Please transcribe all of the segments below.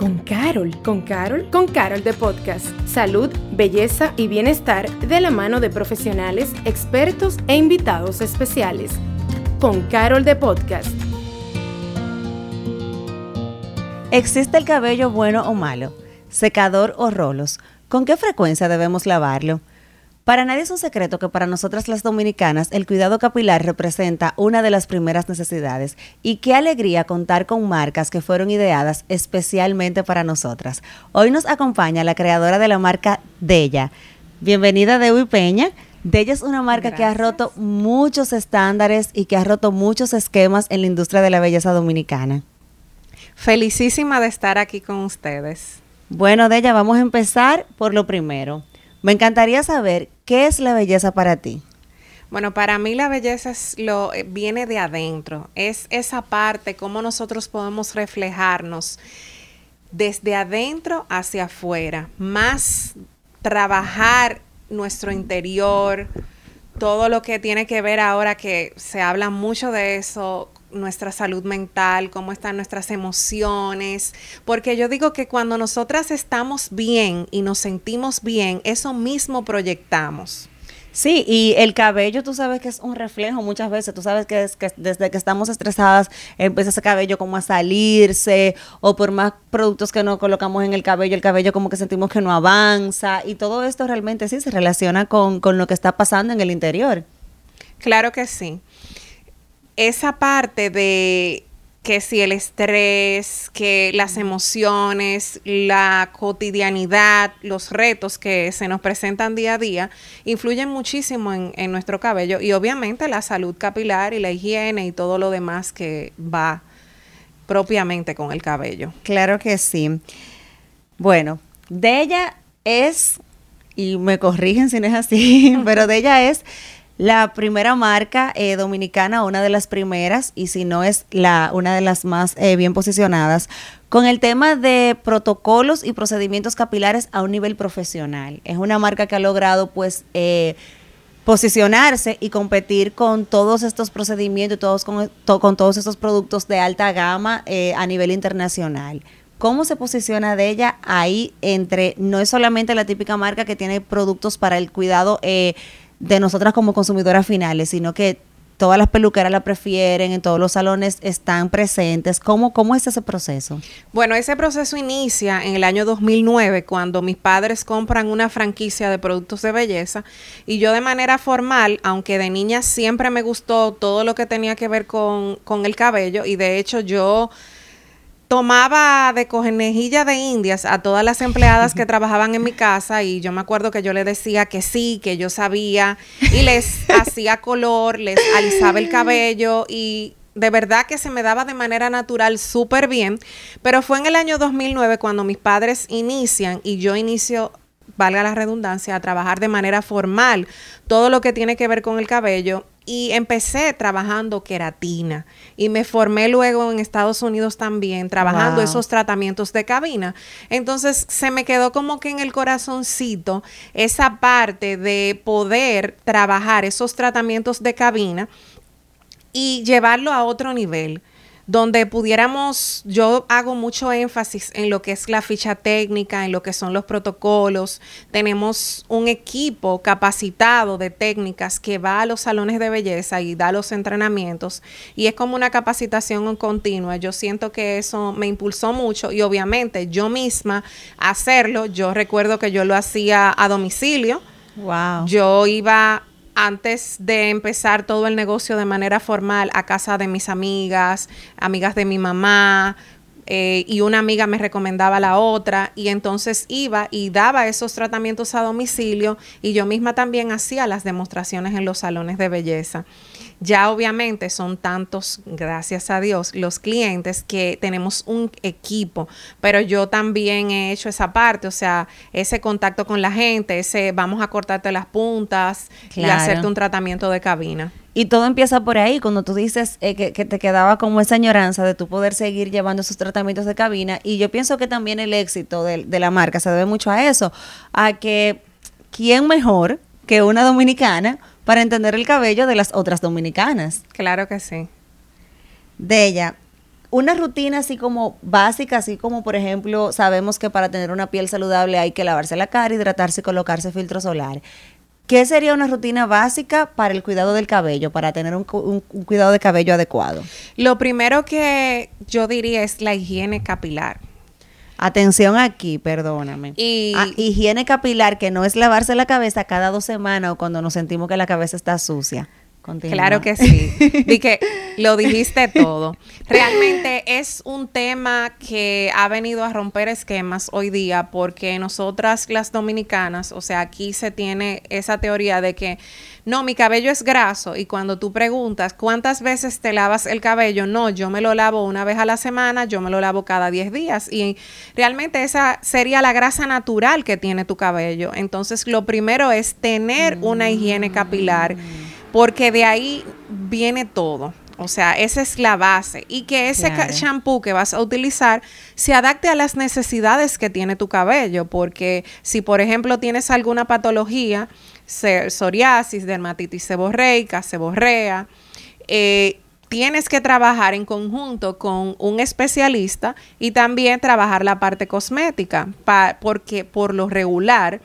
con Carol. ¿Con Carol? Con Carol de Podcast. Salud, belleza y bienestar de la mano de profesionales, expertos e invitados especiales. Con Carol de Podcast. ¿Existe el cabello bueno o malo? ¿Secador o rolos? ¿Con qué frecuencia debemos lavarlo? Para nadie es un secreto que para nosotras las dominicanas el cuidado capilar representa una de las primeras necesidades y qué alegría contar con marcas que fueron ideadas especialmente para nosotras. Hoy nos acompaña la creadora de la marca Della. Bienvenida Dewi Peña. Della es una marca que ha roto muchos estándares y que ha roto muchos esquemas en la industria de la belleza dominicana. Felicísima de estar aquí con ustedes. Bueno, Della, vamos a empezar por lo primero. Me encantaría saber qué es la belleza para ti. Bueno, para mí la belleza es lo eh, viene de adentro, es esa parte cómo nosotros podemos reflejarnos desde adentro hacia afuera, más trabajar nuestro interior, todo lo que tiene que ver ahora que se habla mucho de eso, nuestra salud mental, cómo están nuestras emociones, porque yo digo que cuando nosotras estamos bien y nos sentimos bien, eso mismo proyectamos. Sí, y el cabello tú sabes que es un reflejo muchas veces, tú sabes que, es, que desde que estamos estresadas empieza ese cabello como a salirse o por más productos que no colocamos en el cabello, el cabello como que sentimos que no avanza y todo esto realmente sí se relaciona con, con lo que está pasando en el interior. Claro que sí esa parte de que si el estrés, que las emociones, la cotidianidad, los retos que se nos presentan día a día, influyen muchísimo en, en, nuestro cabello y obviamente la salud capilar y la higiene y todo lo demás que va propiamente con el cabello. Claro que sí. Bueno, de ella es, y me corrigen si no es así, pero de ella es la primera marca eh, dominicana, una de las primeras, y si no es la, una de las más eh, bien posicionadas, con el tema de protocolos y procedimientos capilares a un nivel profesional. Es una marca que ha logrado, pues, eh, posicionarse y competir con todos estos procedimientos, todos con, todos estos productos de alta gama a nivel internacional. ¿Cómo se posiciona de ella ahí entre, no es solamente la típica marca que tiene productos para el cuidado eh, de nosotras como consumidoras finales, sino que todas las peluqueras la prefieren, en todos los salones están presentes. ¿Cómo, ¿Cómo es ese proceso? Bueno, ese proceso inicia en el año 2009, cuando mis padres compran una franquicia de productos de belleza y yo de manera formal, aunque de niña siempre me gustó todo lo que tenía que ver con, con el cabello y de hecho yo tomaba de conejilla de indias a todas las empleadas que trabajaban en mi casa y yo me acuerdo que yo le decía que sí, que yo sabía y les hacía color, les alisaba el cabello y de verdad que se me daba de manera natural súper bien, pero fue en el año 2009 cuando mis padres inician y yo inicio valga la redundancia, a trabajar de manera formal todo lo que tiene que ver con el cabello y empecé trabajando queratina. Y me formé luego en Estados Unidos también trabajando esos tratamientos de cabina. Entonces se me quedó como que en el corazoncito esa parte de poder trabajar esos tratamientos de cabina y llevarlo a otro nivel donde pudiéramos, yo hago mucho énfasis en lo que es la ficha técnica, en lo que son los protocolos. Tenemos un equipo capacitado de técnicas que va a los salones de belleza y da los entrenamientos y es como una capacitación continua. Yo siento que eso me impulsó mucho y obviamente yo misma hacerlo, yo recuerdo que yo lo hacía a domicilio. Wow. Yo iba antes de empezar todo el negocio de manera formal a casa de mis amigas, amigas de mi mamá, eh, y una amiga me recomendaba la otra y entonces iba y daba esos tratamientos a domicilio y yo misma también hacía las demostraciones en los salones de belleza. Ya obviamente son tantos, gracias a Dios, los clientes que tenemos un equipo, pero yo también he hecho esa parte, o sea, ese contacto con la gente, ese vamos a cortarte las puntas y hacerte un tratamiento de cabina. Y todo empieza por ahí, cuando tú dices eh, que, te quedaba como esa añoranza de tu poder seguir llevando esos tratamientos de cabina. Y yo pienso que también el éxito de, de la marca se debe mucho a eso, a que quién mejor que una dominicana para entender el cabello de las otras dominicanas. Claro que sí. De ella, una rutina así como básica, así como por ejemplo sabemos que para tener una piel saludable hay que lavarse la cara, hidratarse y colocarse filtro solar. ¿Qué sería una rutina básica para el cuidado del cabello, para tener un, cuidado de cabello adecuado? Lo primero que yo diría es la higiene capilar. Atención aquí, perdóname. Y ah, higiene capilar, que no es lavarse la cabeza cada dos semanas o cuando nos sentimos que la cabeza está sucia. Claro que sí. y que lo dijiste todo. Realmente es un tema que ha venido a romper esquemas hoy día porque nosotras las dominicanas, o sea, aquí se tiene esa teoría de que no, mi cabello es graso y cuando tú preguntas cuántas veces te lavas el cabello, no, yo me lo lavo una vez a la semana, yo me lo lavo cada 10 días y realmente esa sería la grasa natural que tiene tu cabello. Entonces, lo primero es tener una higiene capilar porque de ahí viene todo. O sea, esa es la base. Y que ese shampoo que vas a utilizar se adapte a las necesidades que tiene tu cabello. Porque si, por ejemplo, tienes alguna patología, psoriasis, dermatitis seborreica, seborrea, eh, tienes que trabajar en conjunto con un especialista y también trabajar la parte cosmética, porque por lo regular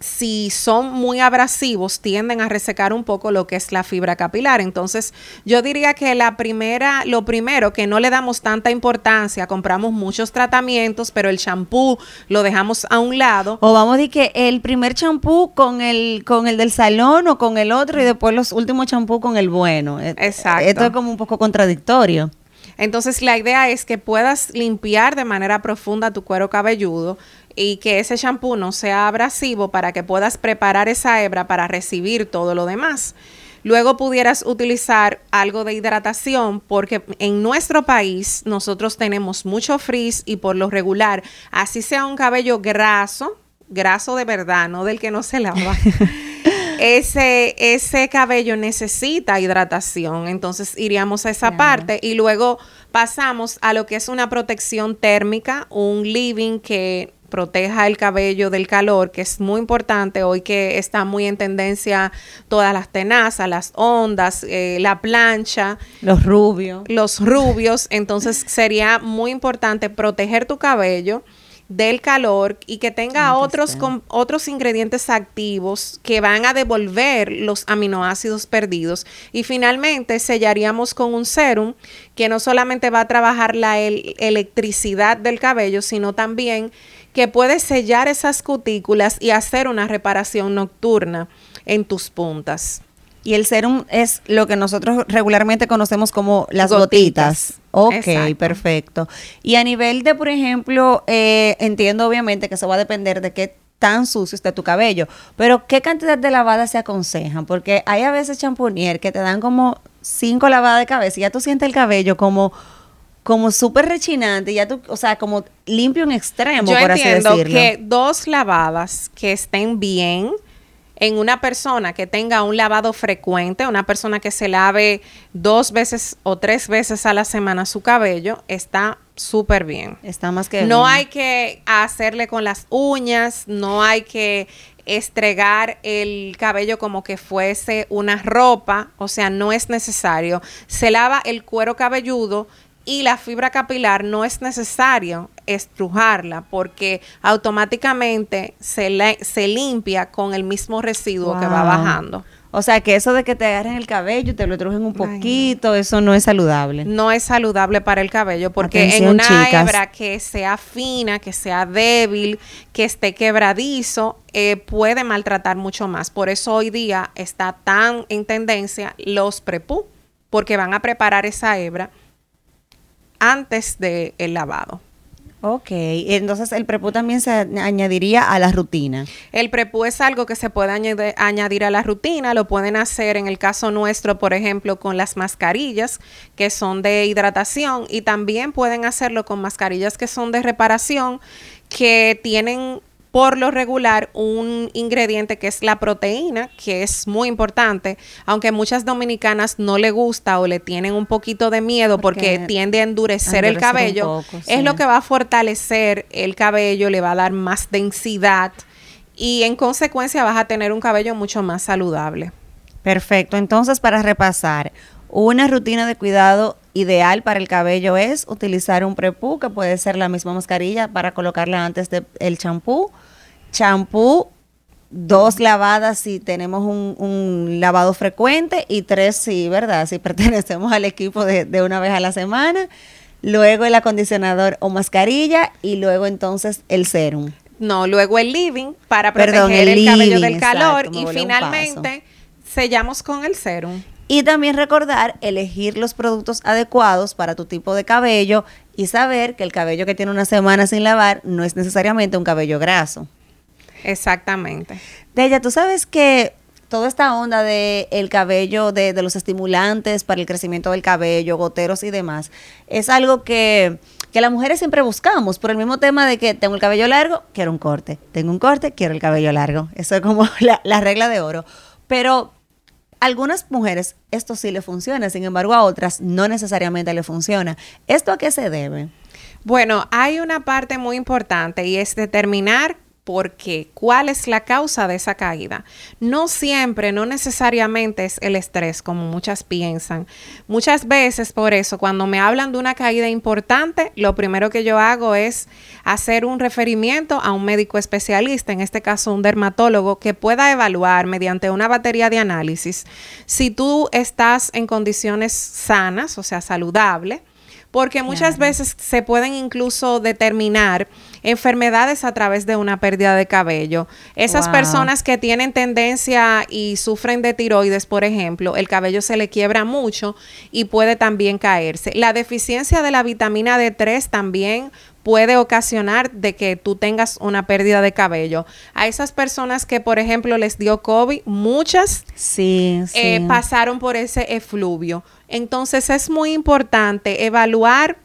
si son muy abrasivos, tienden a resecar un poco lo que es la fibra capilar. Entonces, yo diría que la primera, lo primero, que no le damos tanta importancia, compramos muchos tratamientos, pero el champú lo dejamos a un lado. O vamos a decir que el primer champú con el, con el del salón o con el otro y después los últimos champú con el bueno. E, Exacto. Esto es como un poco contradictorio. Entonces, la idea es que puedas limpiar de manera profunda tu cuero cabelludo y que ese shampoo no sea abrasivo para que puedas preparar esa hebra para recibir todo lo demás. Luego pudieras utilizar algo de hidratación porque en nuestro país nosotros tenemos mucho frizz y por lo regular, así sea un cabello graso, graso de verdad, no del que no se lava. ese, ese cabello necesita hidratación. Entonces iríamos a esa parte y luego pasamos a lo que es una protección térmica, un living que proteja el cabello del calor, que es muy importante hoy que está muy en tendencia todas las tenazas, las ondas, eh, la plancha. Los rubios. Los rubios. Entonces sería muy importante proteger tu cabello del calor y que tenga otros, otros ingredientes activos que van a devolver los aminoácidos perdidos. Y finalmente sellaríamos con un serum que no solamente va a trabajar la electricidad del cabello, sino también que puede sellar esas cutículas y hacer una reparación nocturna en tus puntas. Y el serum es lo que nosotros regularmente conocemos como las gotitas. Ok, perfecto. Y a nivel de, por ejemplo, eh, entiendo obviamente que eso va a depender de qué tan sucio esté tu cabello, pero ¿qué cantidad de lavadas se aconsejan? Porque hay a veces champonier que te dan como cinco lavadas de cabeza y ya tú sientes el cabello como como súper rechinante, ya tú, o sea, como limpio en extremo, Yo por así decirlo. que dos lavadas que estén bien en una persona que tenga un lavado frecuente, una persona que se lave dos veces o tres veces a la semana su cabello, está súper bien. Está más que No hay que hacerle con las uñas, no hay que estregar el cabello como que fuese una ropa, o sea, no es necesario. Se lava el cuero cabelludo y la fibra capilar no es necesario estrujarla porque automáticamente se, se limpia con el mismo residuo que va bajando. O sea, que eso de que te agarren el cabello y te lo estrujen un poquito, eso no es saludable. No es saludable para el cabello porque en una hebra que sea fina, que sea débil, que esté quebradizo, eh, puede maltratar mucho más. Por eso hoy día está tan en tendencia los prepú, porque van a preparar esa hebra antes del el lavado. Ok, entonces el prepú también se añadiría a la rutina. El prepú es algo que se puede añadir, a la rutina, lo pueden hacer en el caso nuestro, por ejemplo, con las mascarillas que son de hidratación y también pueden hacerlo con mascarillas que son de reparación que tienen por lo regular un ingrediente que es la proteína, que es muy importante, aunque muchas dominicanas no le gusta o le tienen un poquito de miedo porque, tiende a endurecer, el cabello, es lo que va a fortalecer el cabello, le va a dar más densidad y en consecuencia vas a tener un cabello mucho más saludable. Perfecto, entonces para repasar, una rutina de cuidado ideal para el cabello es utilizar un prepú, que puede ser la misma mascarilla para colocarla antes del champú. Champú, dos lavadas si tenemos un, lavado frecuente y tres si, ¿verdad? Si pertenecemos al equipo de, de una vez a la semana. Luego el acondicionador o mascarilla y luego entonces el serum. No, luego el living para proteger el, cabello del calor y finalmente sellamos con el serum. Y también recordar elegir los productos adecuados para tu tipo de cabello y saber que el cabello que tiene una semana sin lavar no es necesariamente un cabello graso. Exactamente. ella tú sabes que toda esta onda de el cabello, de, de, los estimulantes para el crecimiento del cabello, goteros y demás, es algo que, que las mujeres siempre buscamos, por el mismo tema de que tengo el cabello largo, quiero un corte, tengo un corte, quiero el cabello largo. Eso es como la, la regla de oro. Pero algunas mujeres esto sí le funciona, sin embargo a otras no necesariamente le funciona. ¿Esto a qué se debe? Bueno, hay una parte muy importante y es determinar ¿Por qué? ¿Cuál es la causa de esa caída? No siempre, no necesariamente es el estrés, como muchas piensan. Muchas veces, por eso, cuando me hablan de una caída importante, lo primero que yo hago es hacer un referimiento a un médico especialista, en este caso un dermatólogo, que pueda evaluar mediante una batería de análisis si tú estás en condiciones sanas, o sea, saludable, porque muchas veces se pueden incluso determinar enfermedades a través de una pérdida de cabello. Esas personas que tienen tendencia y sufren de tiroides, por ejemplo, el cabello se le quiebra mucho y puede también caerse. La deficiencia de la vitamina D3 también puede ocasionar de que tú tengas una pérdida de cabello. A esas personas que, por ejemplo, les dio COVID, muchas sí, eh, pasaron por ese efluvio. Entonces es muy importante evaluar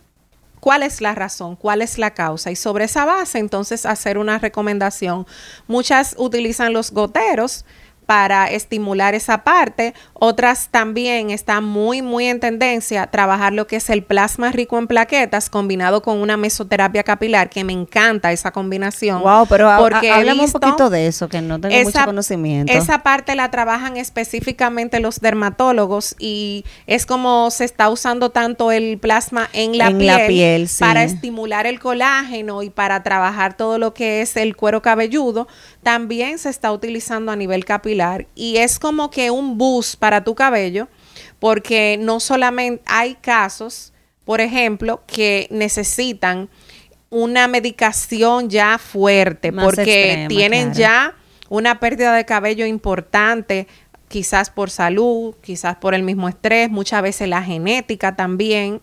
cuál es la razón, cuál es la causa y sobre esa base entonces hacer una recomendación. Muchas utilizan los goteros para estimular esa parte. Otras también están muy, muy en tendencia a trabajar lo que es el plasma rico en plaquetas combinado con una mesoterapia capilar, que me encanta esa combinación. Wow, pero porque un poquito de eso, que no tengo mucho conocimiento. Esa parte la trabajan específicamente los dermatólogos y es como se está usando tanto el plasma en la piel, para estimular el colágeno y para trabajar todo lo que es el cuero cabelludo. También se está utilizando a nivel capilar y es como que un bus para tu cabello porque no solamente hay casos, por ejemplo, que necesitan una medicación ya fuerte porque tienen ya una pérdida de cabello importante, quizás por salud, quizás por el mismo estrés, muchas veces la genética también.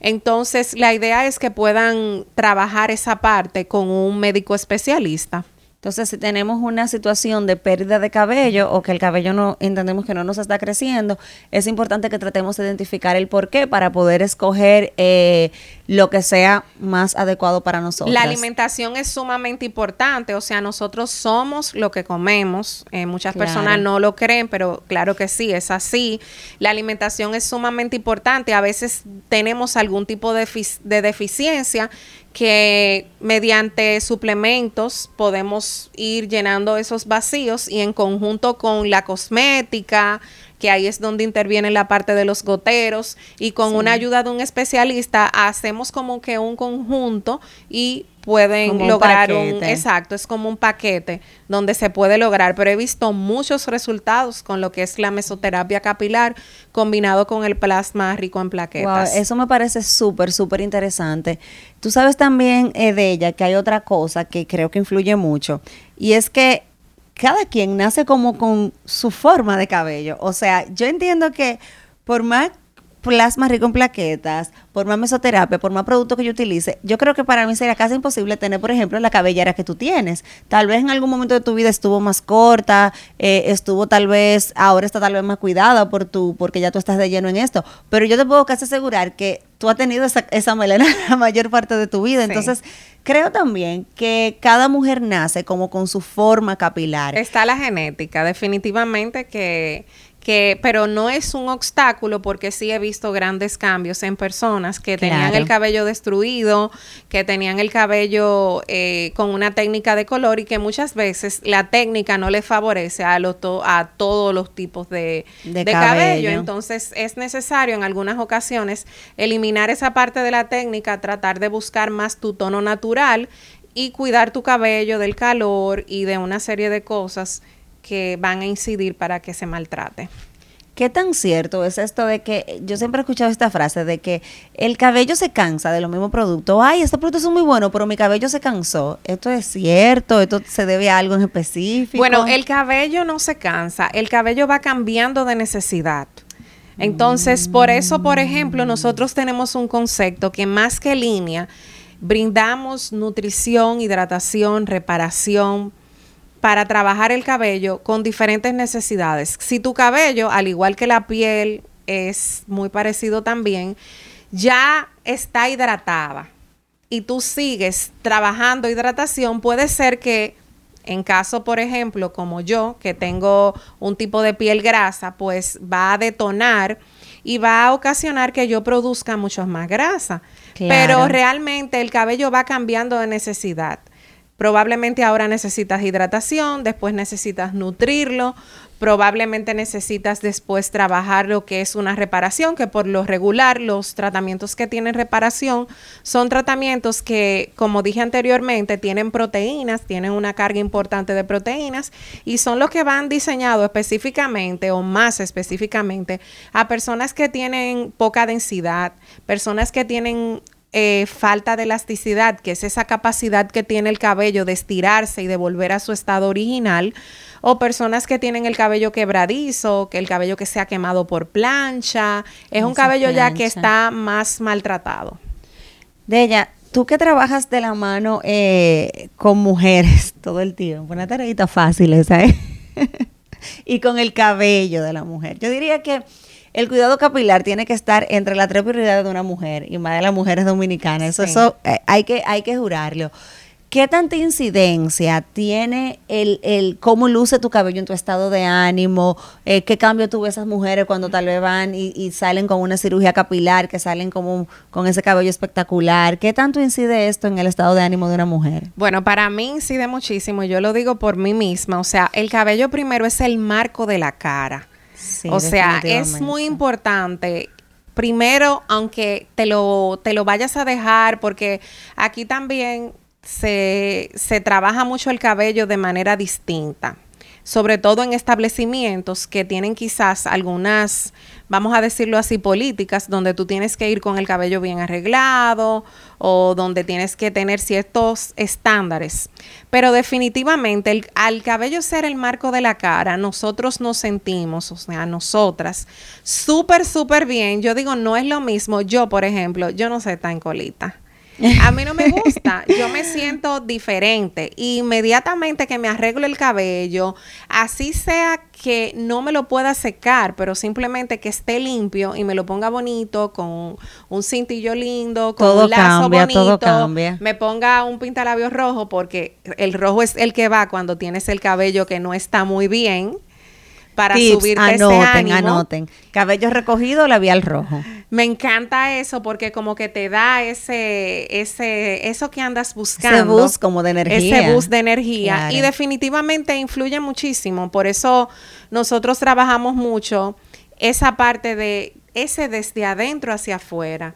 Entonces, la idea es que puedan trabajar esa parte con un médico especialista. Entonces, si tenemos una situación de pérdida de cabello o que el cabello no entendemos que no nos está creciendo, es importante que tratemos de identificar el por qué para poder escoger eh, lo que sea más adecuado para nosotros. La alimentación es sumamente importante, o sea, nosotros somos lo que comemos. Eh, muchas personas no lo creen, pero claro que sí, es así. La alimentación es sumamente importante. A veces tenemos algún tipo de, de deficiencia que mediante suplementos podemos ir llenando esos vacíos y en conjunto con la cosmética, que ahí es donde interviene la parte de los goteros y con una ayuda de un especialista hacemos como que un conjunto y pueden lograr un, exacto, es como un paquete donde se puede lograr, pero he visto muchos resultados con lo que es la mesoterapia capilar combinado con el plasma rico en plaquetas. eso me parece súper, súper interesante. Tú sabes también eh, de ella que hay otra cosa que creo que influye mucho y es que cada quien nace como con su forma de cabello. O sea, yo entiendo que por más plasma rico en plaquetas, por más mesoterapia, por más productos que yo utilice, yo creo que para mí sería casi imposible tener, por ejemplo, la cabellera que tú tienes. Tal vez en algún momento de tu vida estuvo más corta, eh, estuvo tal vez, ahora está tal vez más cuidada por tu, porque ya tú estás de lleno en esto. Pero yo te puedo casi asegurar que tú has tenido esa, esa melena la mayor parte de tu vida. Entonces, creo también que cada mujer nace como con su forma capilar. Está la genética, definitivamente que que, pero no es un obstáculo porque sí he visto grandes cambios en personas que tenían el cabello destruido, que tenían el cabello eh, con una técnica de color y que muchas veces la técnica no le favorece a, a todos los tipos de, cabello. Entonces es necesario en algunas ocasiones eliminar esa parte de la técnica, tratar de buscar más tu tono natural y cuidar tu cabello del calor y de una serie de cosas que van a incidir para que se maltrate. ¿Qué tan cierto es esto de que yo siempre he escuchado esta frase de que el cabello se cansa de los mismos productos? Ay, este producto es muy bueno, pero mi cabello se cansó. ¿Esto es cierto? ¿Esto se debe a algo en específico? Bueno, el cabello no se cansa, el cabello va cambiando de necesidad. Entonces, por eso, por ejemplo, nosotros tenemos un concepto que más que línea, brindamos nutrición, hidratación, reparación, para trabajar el cabello con diferentes necesidades. Si tu cabello, al igual que la piel, es muy parecido también, ya está hidratada y tú sigues trabajando hidratación, puede ser que en caso, por ejemplo, como yo, que tengo un tipo de piel grasa, pues va a detonar y va a ocasionar que yo produzca mucho más grasa. Pero realmente el cabello va cambiando de necesidad. Probablemente ahora necesitas hidratación, después necesitas nutrirlo, probablemente necesitas después trabajar lo que es una reparación, que por lo regular los tratamientos que tienen reparación son tratamientos que, como dije anteriormente, tienen proteínas, tienen una carga importante de proteínas y son los que van diseñados específicamente o más específicamente a personas que tienen poca densidad, personas que tienen eh, falta de elasticidad, que es esa capacidad que tiene el cabello de estirarse y de volver a su estado original, o personas que tienen el cabello quebradizo, que el cabello que se ha quemado por plancha, es un cabello ya que está más maltratado. De ella, tú que trabajas de la mano eh, con mujeres todo el tiempo, una tareita fácil esa, ¿eh? y con el cabello de la mujer. Yo diría que el cuidado capilar tiene que estar entre las tres prioridades de una mujer y más de las mujeres dominicanas. Eso, eso eh, hay, que, hay que jurarlo. ¿Qué tanta incidencia tiene el, el cómo luce tu cabello en tu estado de ánimo? Eh, ¿Qué cambio tuvo esas mujeres cuando tal vez van y, salen con una cirugía capilar, que salen como con ese cabello espectacular? ¿Qué tanto incide esto en el estado de ánimo de una mujer? Bueno, para mí incide muchísimo. Yo lo digo por mí misma. O sea, el cabello primero es el marco de la cara o sea, es muy importante primero, aunque te lo, te lo vayas a dejar, porque aquí también se, se trabaja mucho el cabello de manera distinta sobre todo en establecimientos que tienen quizás algunas, vamos a decirlo así, políticas, donde tú tienes que ir con el cabello bien arreglado o donde tienes que tener ciertos estándares. Pero definitivamente al cabello ser el marco de la cara, nosotros nos sentimos, o sea, nosotras, súper, súper bien. Yo digo, no es lo mismo. Yo, por ejemplo, yo no sé tan colita. A mí no me gusta, yo me siento diferente. Inmediatamente que me arreglo el cabello, así sea que no me lo pueda secar, pero simplemente que esté limpio y me lo ponga bonito, con un cintillo lindo, con un lazo bonito, me ponga un pintalabio rojo, porque el rojo es el que va cuando tienes el cabello que no está muy bien para subir anoten, anoten. Cabello recogido, labial rojo. Me encanta eso porque como que te da ese, ese, eso que andas buscando. Ese bus como de energía. Ese bus de energía. Y definitivamente influye muchísimo. Por eso nosotros trabajamos mucho esa parte de ese desde adentro hacia afuera.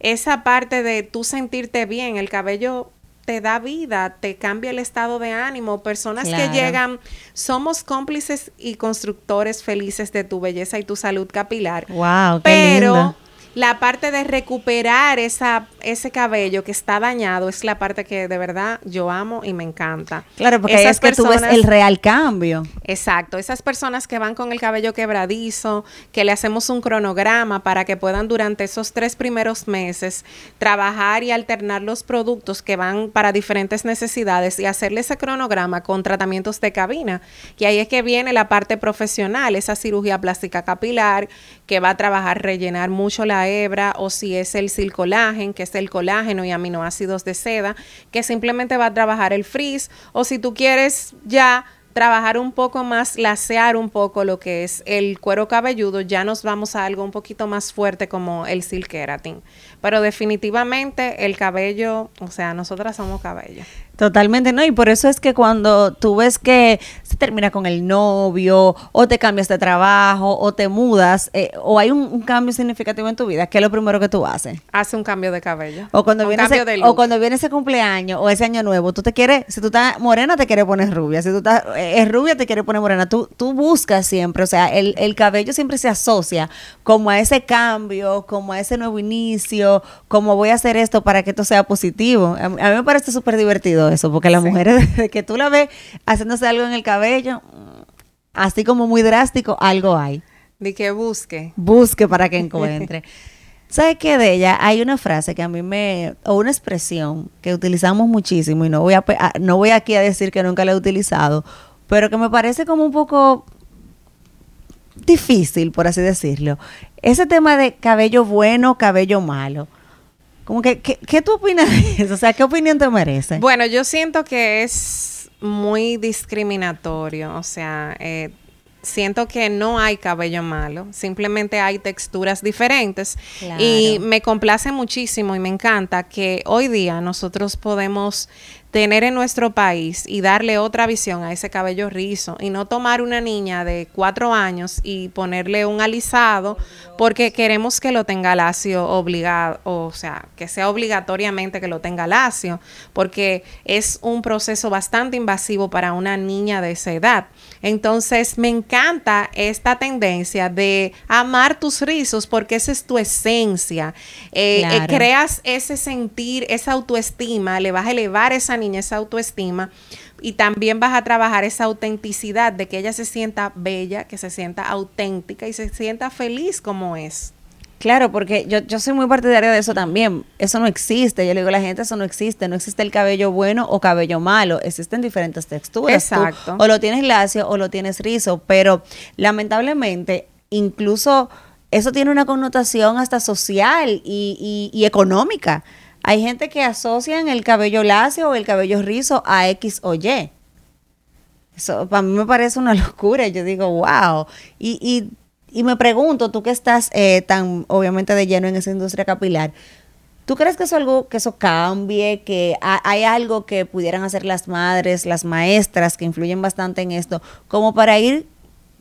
Esa parte de tú sentirte bien. El cabello te da vida, te cambia el estado de ánimo. Personas que llegan, somos cómplices y constructores felices de tu belleza y tu salud capilar. Wow, pero la parte de recuperar esa, ese cabello que está dañado es la parte que de verdad yo amo y me encanta. Claro, porque es que tú ves el real cambio. Exacto, esas personas que van con el cabello quebradizo, que le hacemos un cronograma para que puedan durante esos tres primeros meses trabajar y alternar los productos que van para diferentes necesidades y hacerle ese cronograma con tratamientos de cabina, que ahí es que viene la parte profesional, esa cirugía plástica capilar que va a trabajar rellenar mucho la hebra o si es el silcolagen, que es el colágeno y aminoácidos de seda, que simplemente va a trabajar el frizz o si tú quieres ya trabajar un poco más, lasear un poco lo que es el cuero cabelludo, ya nos vamos a algo un poquito más fuerte como el silk keratin. Pero definitivamente el cabello, o sea, nosotras somos cabello. Totalmente, ¿no? Y por eso es que cuando tú ves que se termina con el novio, o te cambias de trabajo, o te mudas, eh, o hay un, cambio significativo en tu vida, ¿qué es lo primero que tú haces? Hace un cambio de cabello. O cuando, viene ese, o cuando viene ese cumpleaños o ese año nuevo, tú te quieres, si tú estás morena, te quieres poner rubia. Si tú estás es rubia, te quieres poner morena. Tú, tú buscas siempre, o sea, el, el cabello siempre se asocia como a ese cambio, como a ese nuevo inicio, como voy a hacer esto para que esto sea positivo. A, a mí me parece súper divertido eso, porque las mujeres, de que tú la ves haciéndose algo en el cabello, así como muy drástico, algo hay. De que busque. Busque para que encuentre. ¿Sabes qué de ella? Hay una frase que a mí me, o una expresión que utilizamos muchísimo y no voy, a, no voy aquí a decir que nunca la he utilizado, pero que me parece como un poco difícil, por así decirlo. Ese tema de cabello bueno, cabello malo. Como que, ¿qué, tú opinas de eso? O sea, ¿qué opinión te merece? Bueno, yo siento que es muy discriminatorio. O sea, eh, siento que no hay cabello malo, simplemente hay texturas diferentes. Y me complace muchísimo y me encanta que hoy día nosotros podemos tener en nuestro país y darle otra visión a ese cabello rizo y no tomar una niña de cuatro años y ponerle un alisado porque queremos que lo tenga lacio obligado, o sea, que sea obligatoriamente que lo tenga lacio, porque es un proceso bastante invasivo para una niña de esa edad. Entonces, me encanta esta tendencia de amar tus rizos porque esa es tu esencia. Eh, eh, creas ese sentir, esa autoestima, le vas a elevar esa niña esa autoestima y también vas a trabajar esa autenticidad de que ella se sienta bella, que se sienta auténtica y se sienta feliz como es. Claro, porque yo, yo soy muy partidaria de eso también. Eso no existe. Yo le digo a la gente, eso no existe. No existe el cabello bueno o cabello malo. Existen diferentes texturas. Exacto. o lo tienes lacio o lo tienes rizo. Pero lamentablemente, incluso eso tiene una connotación hasta social y, y, económica. Hay gente que asocian el cabello lacio o el cabello rizo a X o Y. Eso para mí me parece una locura. Yo digo, wow. Y, y y me pregunto, tú que estás eh, tan obviamente de lleno en esa industria capilar, ¿tú crees que eso algo que eso cambie, que hay algo que pudieran hacer las madres, las maestras que influyen bastante en esto, como para ir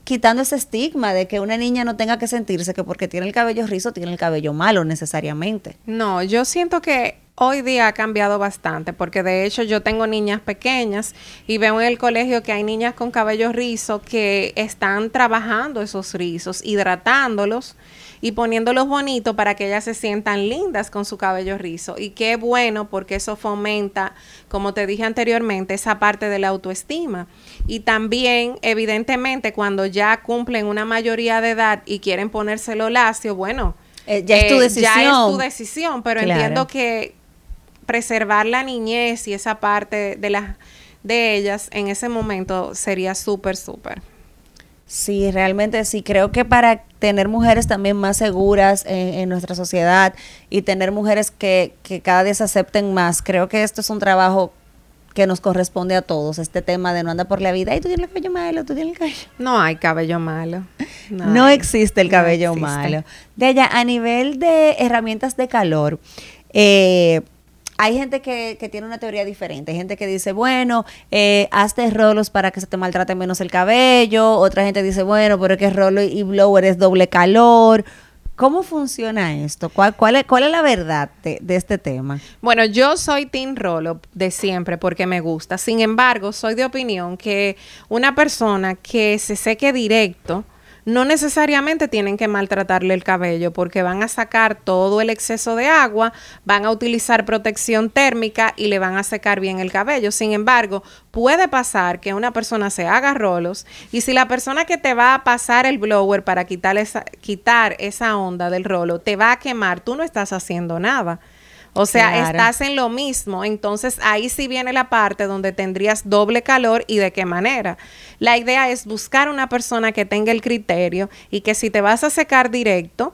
quitando ese estigma de que una niña no tenga que sentirse que porque tiene el cabello rizo tiene el cabello malo necesariamente? No, yo siento que hoy día ha cambiado bastante, porque de hecho yo tengo niñas pequeñas y veo en el colegio que hay niñas con cabello rizo que están trabajando esos rizos, hidratándolos y poniéndolos bonitos para que ellas se sientan lindas con su cabello rizo. Y qué bueno porque eso fomenta, como te dije anteriormente, esa parte de la autoestima. Y también, evidentemente, cuando ya cumplen una mayoría de edad y quieren ponérselo lacio, bueno, eh, ya es tu decisión. Eh, ya es tu decisión, pero entiendo que preservar la niñez y esa parte de las de ellas en ese momento sería súper, súper. Sí, realmente sí. Creo que para tener mujeres también más seguras en, nuestra sociedad y tener mujeres que, que, cada día se acepten más, creo que esto es un trabajo que nos corresponde a todos, este tema de no andar por la vida, y tú tienes el cabello malo, tú tienes el cabello. No hay cabello malo. No, existe el cabello malo. De allá, a nivel de herramientas de calor, eh, hay gente que, que, tiene una teoría diferente. Hay gente que dice, bueno, eh, hazte rolos para que se te maltrate menos el cabello. Otra gente dice, bueno, pero es que rolo y blower es doble calor. ¿Cómo funciona esto? ¿Cuál, cuál, es, cuál es la verdad de, este tema? Bueno, yo soy Team Rolo de siempre porque me gusta. Sin embargo, soy de opinión que una persona que se seque directo, no necesariamente tienen que maltratarle el cabello porque van a sacar todo el exceso de agua, van a utilizar protección térmica y le van a secar bien el cabello. Sin embargo, puede pasar que una persona se haga rolos y si la persona que te va a pasar el blower para quitar esa, quitar esa onda del rolo te va a quemar, tú no estás haciendo nada. O sea, estás en lo mismo. Entonces ahí sí viene la parte donde tendrías doble calor y de qué manera. La idea es buscar una persona que tenga el criterio y que si te vas a secar directo,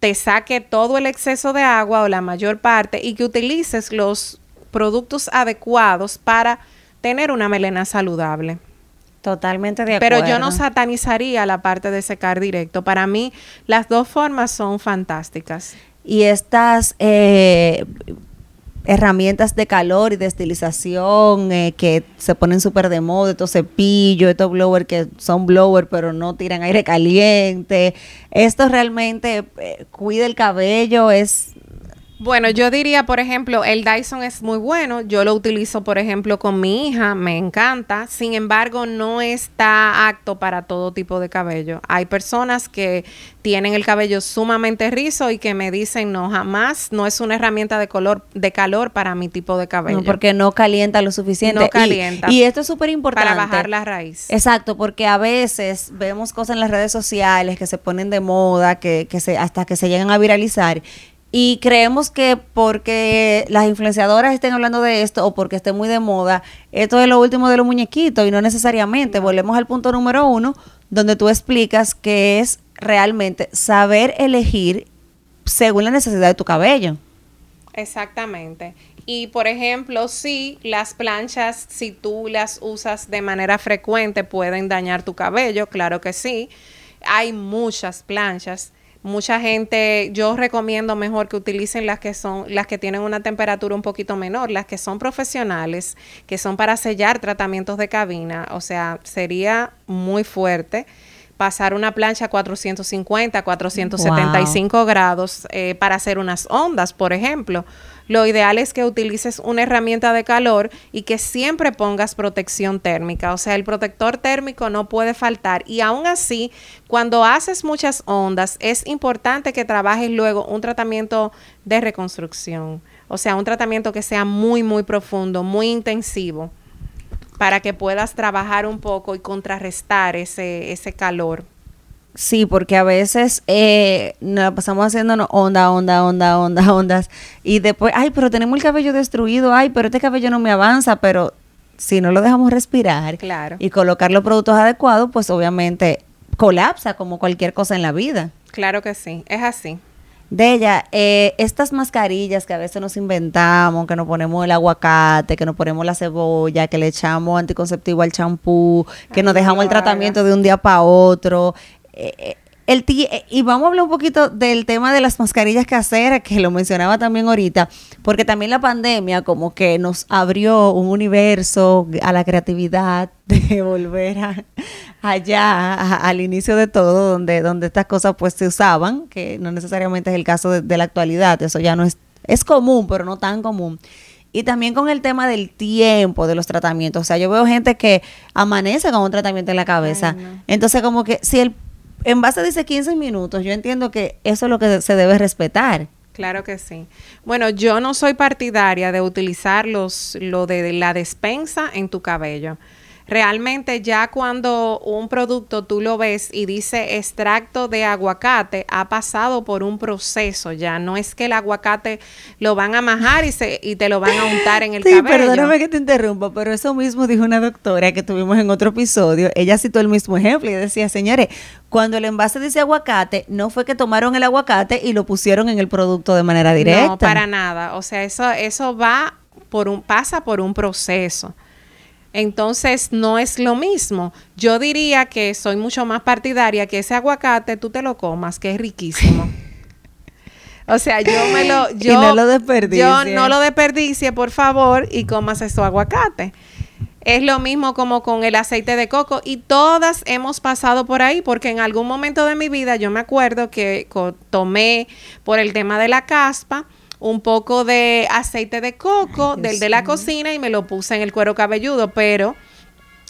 te saque todo el exceso de agua o la mayor parte y que utilices los productos adecuados para tener una melena saludable. Totalmente de acuerdo. Pero yo no satanizaría la parte de secar directo. Para mí, las dos formas son fantásticas. Y estas eh, herramientas de calor y de estilización eh, que se ponen súper de moda, estos cepillos, estos blowers que son blower pero no tiran aire caliente. Esto realmente eh, cuida el cabello, es bueno, yo diría, por ejemplo, el Dyson es muy bueno. Yo lo utilizo, por ejemplo, con mi hija, me encanta. Sin embargo, no está apto para todo tipo de cabello. Hay personas que tienen el cabello sumamente rizo y que me dicen, no, jamás, no es una herramienta de color, de calor para mi tipo de cabello. porque no calienta lo suficiente. No calienta. Y, esto es súper importante. Para bajar la raíz. Exacto, porque a veces vemos cosas en las redes sociales que se ponen de moda, que, que se, hasta que se llegan a viralizar y creemos que porque las influenciadoras estén hablando de esto o porque esté muy de moda, esto es lo último de los muñequitos y no necesariamente. Volvemos al punto número uno, donde tú explicas que es realmente saber elegir según la necesidad de tu cabello. Exactamente. Y por ejemplo, si las planchas, si tú las usas de manera frecuente, pueden dañar tu cabello, claro que sí. Hay muchas planchas mucha gente, yo recomiendo mejor que utilicen las que son, las que tienen una temperatura un poquito menor, las que son profesionales, que son para sellar tratamientos de cabina. O sea, sería muy fuerte pasar una plancha a 450, 475 grados eh, para hacer unas ondas, por ejemplo. Lo ideal es que utilices una herramienta de calor y que siempre pongas protección térmica. O sea, el protector térmico no puede faltar. Y aún así, cuando haces muchas ondas, es importante que trabajes luego un tratamiento de reconstrucción. O sea, un tratamiento que sea muy, muy profundo, muy intensivo, para que puedas trabajar un poco y contrarrestar ese, ese calor. Sí, porque a veces eh, nos pasamos haciéndonos onda, onda, onda, onda, ondas. Y después, ay, pero tenemos el cabello destruido, ay, pero este cabello no me avanza, pero si no lo dejamos respirar claro. y colocar los productos adecuados, pues obviamente colapsa como cualquier cosa en la vida. Claro que sí, es así. De ella, eh, estas mascarillas que a veces nos inventamos, que nos ponemos el aguacate, que nos ponemos la cebolla, que le echamos anticonceptivo al champú, que nos dejamos el tratamiento de un día para otro, eh, el eh, y vamos a hablar un poquito del tema de las mascarillas caseras, que lo mencionaba también ahorita, porque también la pandemia como que nos abrió un universo a la creatividad de volver allá al inicio de todo, donde, donde estas cosas pues se usaban, que no necesariamente es el caso de, de la actualidad, eso ya no es, es común, pero no tan común. Y también con el tema del tiempo de los tratamientos. O sea, yo veo gente que amanece con un tratamiento en la cabeza. Entonces, como que si el en base dice 15 minutos, yo entiendo que eso es lo que se debe respetar. Claro que sí. Bueno, yo no soy partidaria de utilizar los, lo de la despensa en tu cabello realmente ya cuando un producto tú lo ves y dice extracto de aguacate, ha pasado por un proceso ya. No es que el aguacate lo van a majar y, se, y te lo van a untar en el sí, cabello. Perdóname que te interrumpa, pero eso mismo dijo una doctora que tuvimos en otro episodio. Ella citó el mismo ejemplo y decía, señores, cuando el envase dice aguacate, no fue que tomaron el aguacate y lo pusieron en el producto de manera directa. No, para nada. O sea, eso, eso va por un, pasa por un proceso. Entonces no es lo mismo. Yo diría que soy mucho más partidaria que ese aguacate tú te lo comas, que es riquísimo. O sea, yo me lo yo no lo desperdicie. Yo no lo desperdicie, por favor, y comas ese aguacate. Es lo mismo como con el aceite de coco y todas hemos pasado por ahí porque en algún momento de mi vida yo me acuerdo que tomé por el tema de la caspa un poco de aceite de coco del de la cocina y me lo puse en el cuero cabelludo, pero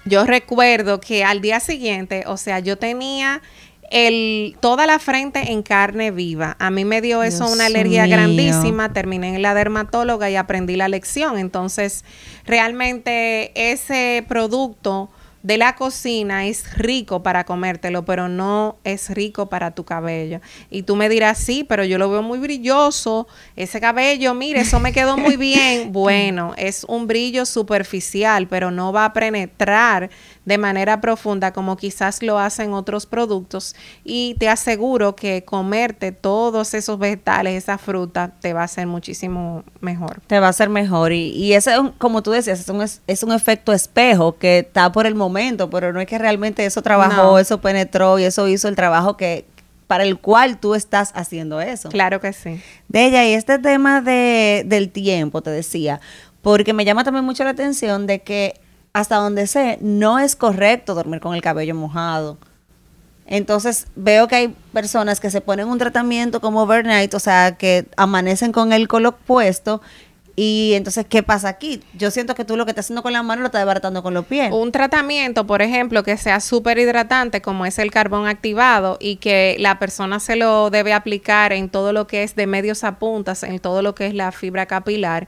yo recuerdo que al día siguiente, o sea, yo tenía el, toda la frente en carne viva. A mí me dio eso una alergia grandísima, terminé en la dermatóloga y aprendí la lección. Entonces, realmente ese producto de la cocina es rico para comértelo, pero no es rico para tu cabello. Y tú me dirás, sí, pero yo lo veo muy brilloso, ese cabello, mire, eso me quedó muy bien. Bueno, es un brillo superficial, pero no va a penetrar de manera profunda como quizás lo hacen otros productos y te aseguro que comerte todos esos vegetales, esa fruta, te va a hacer muchísimo mejor. Te va a hacer mejor y, y ese, como tú decías, es un, es un efecto espejo que está por el momento momento, pero no es que realmente eso trabajó, eso penetró y eso hizo el trabajo que para el cual tú estás haciendo eso. Claro que sí. De ella, y este tema de, del tiempo, te decía, porque me llama también mucho la atención de que hasta donde sé, no es correcto dormir con el cabello mojado. Entonces veo que hay personas que se ponen un tratamiento como overnight, o sea, que amanecen con el color puesto y entonces, ¿qué pasa aquí? Yo siento que tú lo que estás haciendo con la mano lo estás desbaratando con los pies. Un tratamiento, por ejemplo, que sea súper hidratante, como es el carbón activado, y que la persona se lo debe aplicar en todo lo que es de medios a puntas, en todo lo que es la fibra capilar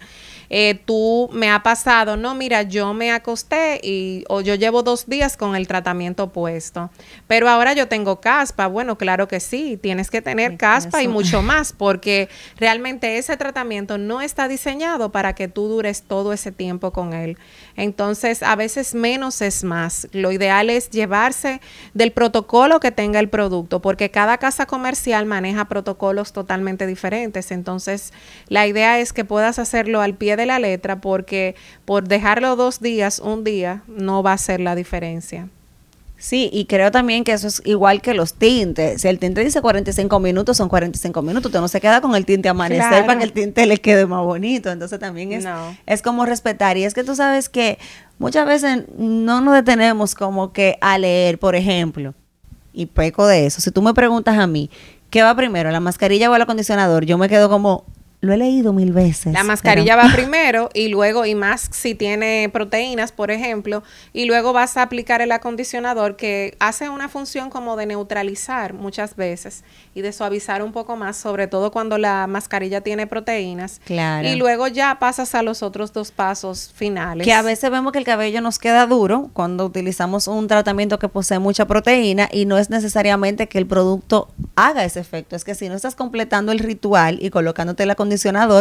eh, tú me ha pasado, no, mira, yo me acosté y o yo llevo dos días con el tratamiento puesto, pero ahora yo tengo caspa. Bueno, claro que sí, tienes que tener caspa y mucho más, porque realmente ese tratamiento no está diseñado para que tú dures todo ese tiempo con él. Entonces, a veces menos es más. Lo ideal es llevarse del protocolo que tenga el producto, porque cada casa comercial maneja protocolos totalmente diferentes. Entonces, la idea es que puedas hacerlo al pie de la letra porque por dejarlo dos días, un día, no va a ser la diferencia. Sí, y creo también que eso es igual que los tintes. Si el tinte dice 45 minutos, son 45 minutos. Usted no se queda con el tinte amanecer para que el tinte le quede más bonito. Entonces también es, es como respetar. Y es que tú sabes que muchas veces no nos detenemos como que a leer, por ejemplo, y peco de eso. Si tú me preguntas a mí, ¿qué va primero, la mascarilla o el acondicionador? Yo me quedo como, lo he leído mil veces. La mascarilla va primero y luego, y más si tiene proteínas, por ejemplo, y luego vas a aplicar el acondicionador que hace una función como de neutralizar muchas veces y de suavizar un poco más, sobre todo cuando la mascarilla tiene proteínas. Claro. Y luego ya pasas a los otros dos pasos finales. Que a veces vemos que el cabello nos queda duro cuando utilizamos un tratamiento que posee mucha proteína y no es necesariamente que el producto haga ese efecto, es que si no estás completando el ritual y colocándote la acondicionador,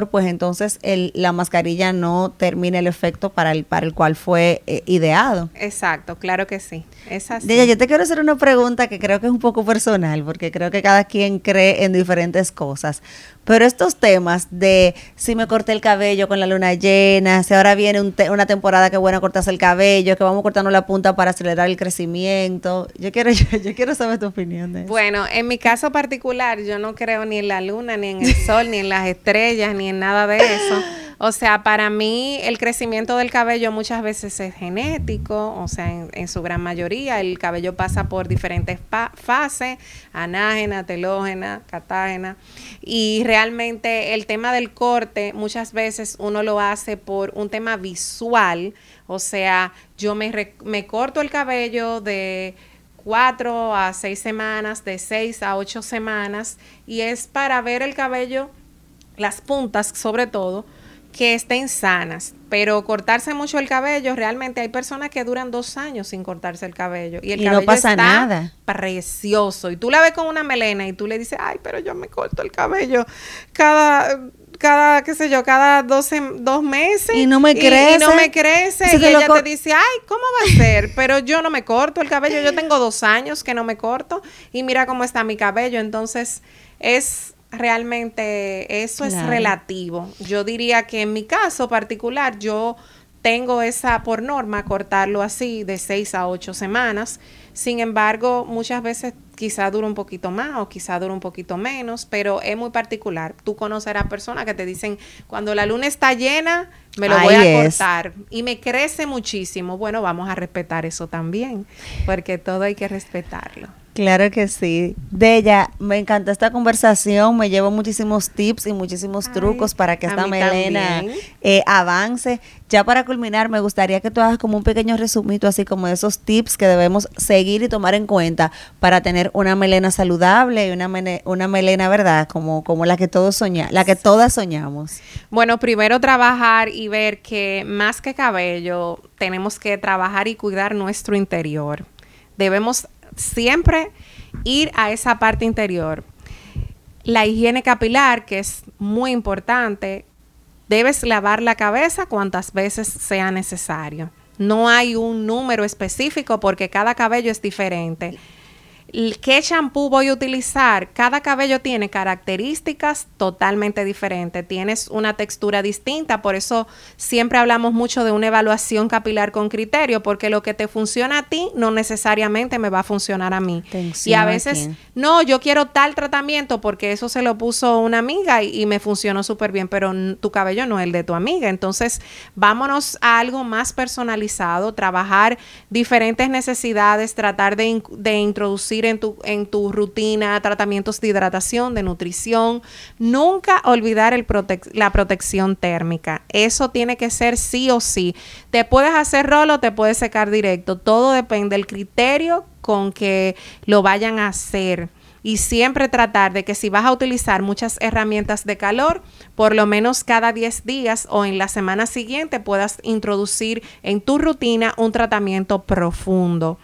pues entonces el, la mascarilla no termina el efecto para el, para el cual fue eh, ideado. Exacto, claro que sí. Es así. yo te quiero hacer una pregunta que creo que es un poco personal, porque creo que cada quien cree en diferentes cosas. Pero estos temas de si me corté el cabello con la luna llena, si ahora viene una temporada que bueno cortarse el cabello, que vamos cortando la punta para acelerar el crecimiento, yo quiero, yo, quiero saber tu opinión de eso. Bueno, en mi caso particular, yo no creo ni en la luna, ni en el sol, ni en las estrellas, ni en nada de eso. O sea, para mí el crecimiento del cabello muchas veces es genético, o sea, en, su gran mayoría el cabello pasa por diferentes fases, anágena, telógena, catágena, y realmente el tema del corte muchas veces uno lo hace por un tema visual, o sea, yo me, me corto el cabello de cuatro a seis semanas, de seis a ocho semanas, y es para ver el cabello, las puntas sobre todo, que estén sanas, pero cortarse mucho el cabello, realmente hay personas que duran dos años sin cortarse el cabello y el cabello no pasa está nada. precioso y tú la ves con una melena y tú le dices, ay, pero yo me corto el cabello cada cada, qué sé yo, cada dos, dos meses. Y no me crece. Y, no me crece. y ella te dice, ay, ¿cómo va a ser? Pero yo no me corto el cabello. Yo tengo dos años que no me corto. Y mira cómo está mi cabello. Entonces, es realmente eso es relativo. Yo diría que en mi caso particular yo tengo esa por norma cortarlo así de seis a ocho semanas. Sin embargo, muchas veces quizá dura un poquito más o quizá dura un poquito menos, pero es muy particular. Tú conocerás personas que te dicen, cuando la luna está llena, me lo voy a cortar y me crece muchísimo. Bueno, vamos a respetar eso también, porque todo hay que respetarlo. Claro que sí. De ella, me encantó esta conversación, me llevo muchísimos tips y muchísimos trucos para que esta melena eh, avance. Ya para culminar, me gustaría que tú hagas como un pequeño resumito, así como de esos tips que debemos seguir y tomar en cuenta para tener una melena saludable y una, una melena, ¿verdad? Como, como la que todos soñamos, la que todas soñamos. Bueno, primero trabajar y ver que más que cabello, tenemos que trabajar y cuidar nuestro interior. Debemos siempre ir a esa parte interior. La higiene capilar, que es muy importante, debes lavar la cabeza cuantas veces sea necesario. No hay un número específico porque cada cabello es diferente. Qué shampoo voy a utilizar. Cada cabello tiene características totalmente diferentes. Tienes una textura distinta, por eso siempre hablamos mucho de una evaluación capilar con criterio, porque lo que te funciona a ti no necesariamente me va a funcionar a mí. y a veces, no, yo quiero tal tratamiento porque eso se lo puso una amiga y, me funcionó súper bien, pero tu cabello no es el de tu amiga. Entonces, vámonos a algo más personalizado, trabajar diferentes necesidades, tratar de, de introducir en tu, en tu rutina tratamientos de hidratación, de nutrición. Nunca olvidar el la protección térmica. Eso tiene que ser sí o sí. Te puedes hacer rolo, te puedes secar directo. Todo depende del criterio con que lo vayan a hacer y siempre tratar de que si vas a utilizar muchas herramientas de calor, por lo menos cada 10 días o en la semana siguiente puedas introducir en tu rutina un tratamiento profundo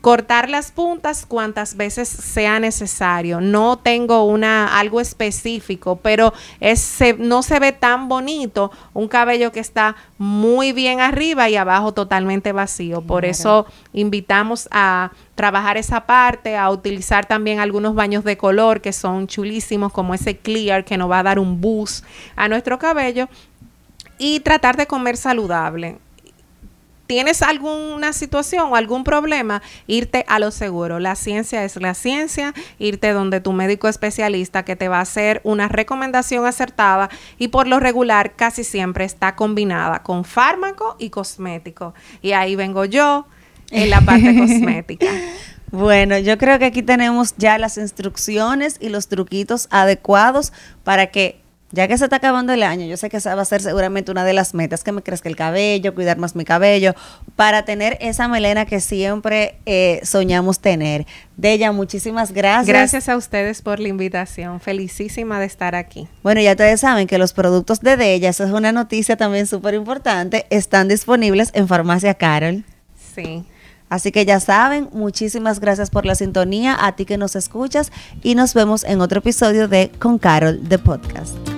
cortar las puntas cuantas veces sea necesario. No tengo una algo específico, pero es, no se ve tan bonito un cabello que está muy bien arriba y abajo totalmente vacío. Por eso invitamos a trabajar esa parte, a utilizar también algunos baños de color que son chulísimos, como ese clear que nos va a dar un boost a nuestro cabello y tratar de comer saludable tienes alguna situación o algún problema, irte a lo seguro. La ciencia es la ciencia, irte donde tu médico especialista que te va a hacer una recomendación acertada y por lo regular casi siempre está combinada con fármaco y cosmético. Y ahí vengo yo en la parte cosmética. Bueno, yo creo que aquí tenemos ya las instrucciones y los truquitos adecuados para que ya que se está acabando el año, yo sé que esa va a ser seguramente una de las metas, que me crezca el cabello, cuidar más mi cabello, para tener esa melena que siempre eh, soñamos tener. Della, muchísimas gracias. Gracias a ustedes por la invitación. Felicísima de estar aquí. Bueno, ya ustedes saben que los productos de Della, esa es una noticia también súper importante, están disponibles en Farmacia Carol. Sí. Así que ya saben, muchísimas gracias por la sintonía, a ti que nos escuchas y nos vemos en otro episodio de Con Carol, de podcast.